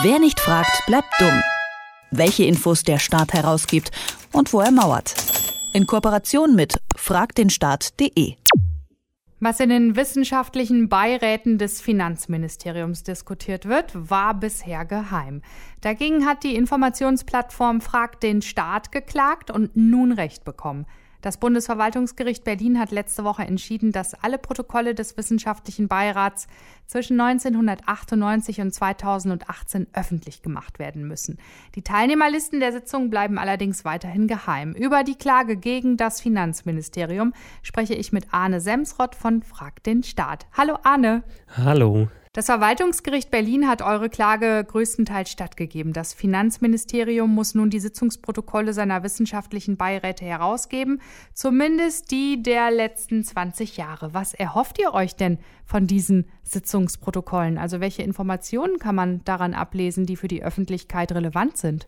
Wer nicht fragt, bleibt dumm. Welche Infos der Staat herausgibt und wo er mauert. In Kooperation mit fragdenstaat.de. Was in den wissenschaftlichen Beiräten des Finanzministeriums diskutiert wird, war bisher geheim. Dagegen hat die Informationsplattform Frag den Staat geklagt und nun Recht bekommen. Das Bundesverwaltungsgericht Berlin hat letzte Woche entschieden, dass alle Protokolle des Wissenschaftlichen Beirats zwischen 1998 und 2018 öffentlich gemacht werden müssen. Die Teilnehmerlisten der Sitzung bleiben allerdings weiterhin geheim. Über die Klage gegen das Finanzministerium spreche ich mit Arne Semsrott von Frag den Staat. Hallo Arne. Hallo. Das Verwaltungsgericht Berlin hat eure Klage größtenteils stattgegeben. Das Finanzministerium muss nun die Sitzungsprotokolle seiner wissenschaftlichen Beiräte herausgeben, zumindest die der letzten 20 Jahre. Was erhofft ihr euch denn von diesen Sitzungsprotokollen? Also welche Informationen kann man daran ablesen, die für die Öffentlichkeit relevant sind?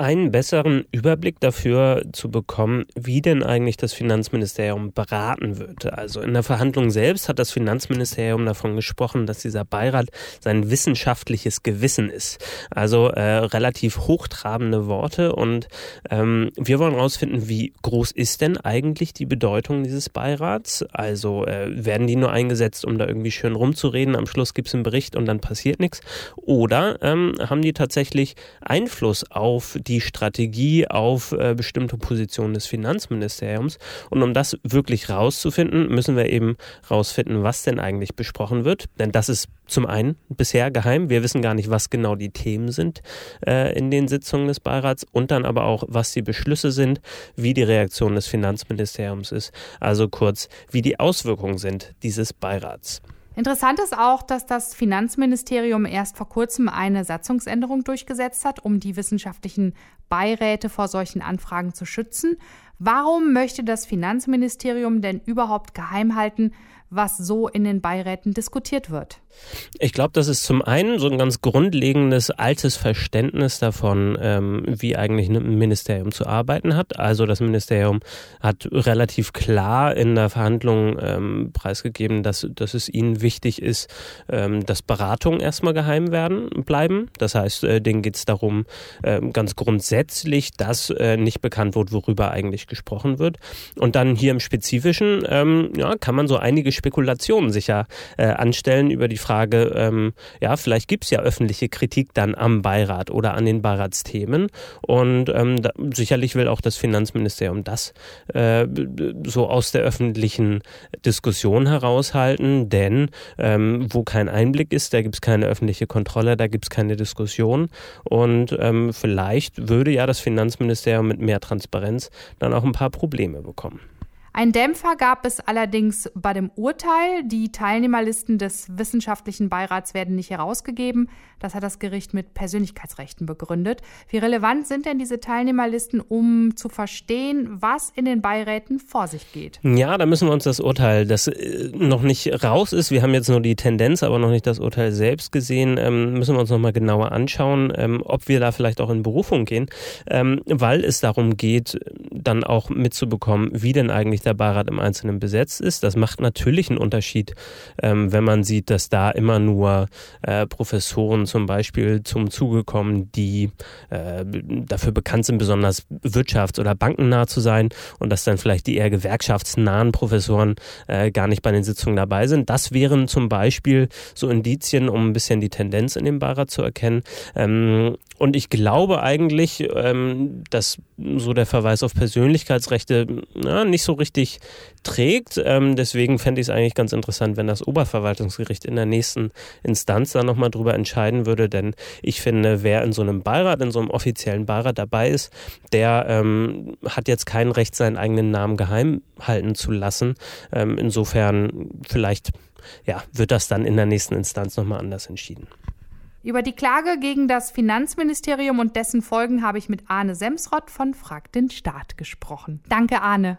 Einen besseren Überblick dafür zu bekommen, wie denn eigentlich das Finanzministerium beraten wird. Also in der Verhandlung selbst hat das Finanzministerium davon gesprochen, dass dieser Beirat sein wissenschaftliches Gewissen ist. Also äh, relativ hochtrabende Worte und ähm, wir wollen herausfinden, wie groß ist denn eigentlich die Bedeutung dieses Beirats? Also äh, werden die nur eingesetzt, um da irgendwie schön rumzureden, am Schluss gibt es einen Bericht und dann passiert nichts? Oder ähm, haben die tatsächlich Einfluss auf die die Strategie auf äh, bestimmte Positionen des Finanzministeriums. Und um das wirklich rauszufinden, müssen wir eben rausfinden, was denn eigentlich besprochen wird. Denn das ist zum einen bisher geheim. Wir wissen gar nicht, was genau die Themen sind äh, in den Sitzungen des Beirats und dann aber auch, was die Beschlüsse sind, wie die Reaktion des Finanzministeriums ist. Also kurz, wie die Auswirkungen sind dieses Beirats. Interessant ist auch, dass das Finanzministerium erst vor kurzem eine Satzungsänderung durchgesetzt hat, um die wissenschaftlichen Beiräte vor solchen Anfragen zu schützen. Warum möchte das Finanzministerium denn überhaupt geheim halten, was so in den Beiräten diskutiert wird? Ich glaube, das ist zum einen so ein ganz grundlegendes altes Verständnis davon, ähm, wie eigentlich ein Ministerium zu arbeiten hat. Also das Ministerium hat relativ klar in der Verhandlung ähm, preisgegeben, dass, dass es ihnen wichtig ist, ähm, dass Beratungen erstmal geheim werden bleiben. Das heißt, äh, denen geht es darum, äh, ganz grundsätzlich, dass äh, nicht bekannt wird, worüber eigentlich gesprochen wird. Und dann hier im Spezifischen ähm, ja, kann man so einige Spekulationen sicher äh, anstellen über die Frage, ähm, ja, vielleicht gibt es ja öffentliche Kritik dann am Beirat oder an den Beiratsthemen. Und ähm, da, sicherlich will auch das Finanzministerium das äh, so aus der öffentlichen Diskussion heraushalten, denn ähm, wo kein Einblick ist, da gibt es keine öffentliche Kontrolle, da gibt es keine Diskussion. Und ähm, vielleicht würde ja das Finanzministerium mit mehr Transparenz dann auch ein paar Probleme bekommen. Ein Dämpfer gab es allerdings bei dem Urteil. Die Teilnehmerlisten des wissenschaftlichen Beirats werden nicht herausgegeben. Das hat das Gericht mit Persönlichkeitsrechten begründet. Wie relevant sind denn diese Teilnehmerlisten, um zu verstehen, was in den Beiräten vor sich geht? Ja, da müssen wir uns das Urteil, das äh, noch nicht raus ist, wir haben jetzt nur die Tendenz, aber noch nicht das Urteil selbst gesehen, ähm, müssen wir uns nochmal genauer anschauen, ähm, ob wir da vielleicht auch in Berufung gehen, ähm, weil es darum geht, dann auch mitzubekommen, wie denn eigentlich der Beirat im Einzelnen besetzt ist. Das macht natürlich einen Unterschied, wenn man sieht, dass da immer nur äh, Professoren zum Beispiel zum Zuge kommen, die äh, dafür bekannt sind, besonders wirtschafts- oder bankennah zu sein und dass dann vielleicht die eher gewerkschaftsnahen Professoren äh, gar nicht bei den Sitzungen dabei sind. Das wären zum Beispiel so Indizien, um ein bisschen die Tendenz in dem Beirat zu erkennen. Ähm, und ich glaube eigentlich, ähm, dass so der Verweis auf Persönlichkeitsrechte na, nicht so richtig trägt. Ähm, deswegen fände ich es eigentlich ganz interessant, wenn das Oberverwaltungsgericht in der nächsten Instanz da nochmal drüber entscheiden würde. Denn ich finde, wer in so einem Beirat, in so einem offiziellen Beirat dabei ist, der ähm, hat jetzt kein Recht, seinen eigenen Namen geheim halten zu lassen. Ähm, insofern vielleicht ja, wird das dann in der nächsten Instanz nochmal anders entschieden. Über die Klage gegen das Finanzministerium und dessen Folgen habe ich mit Arne Semsrott von Frag den Staat gesprochen. Danke, Arne.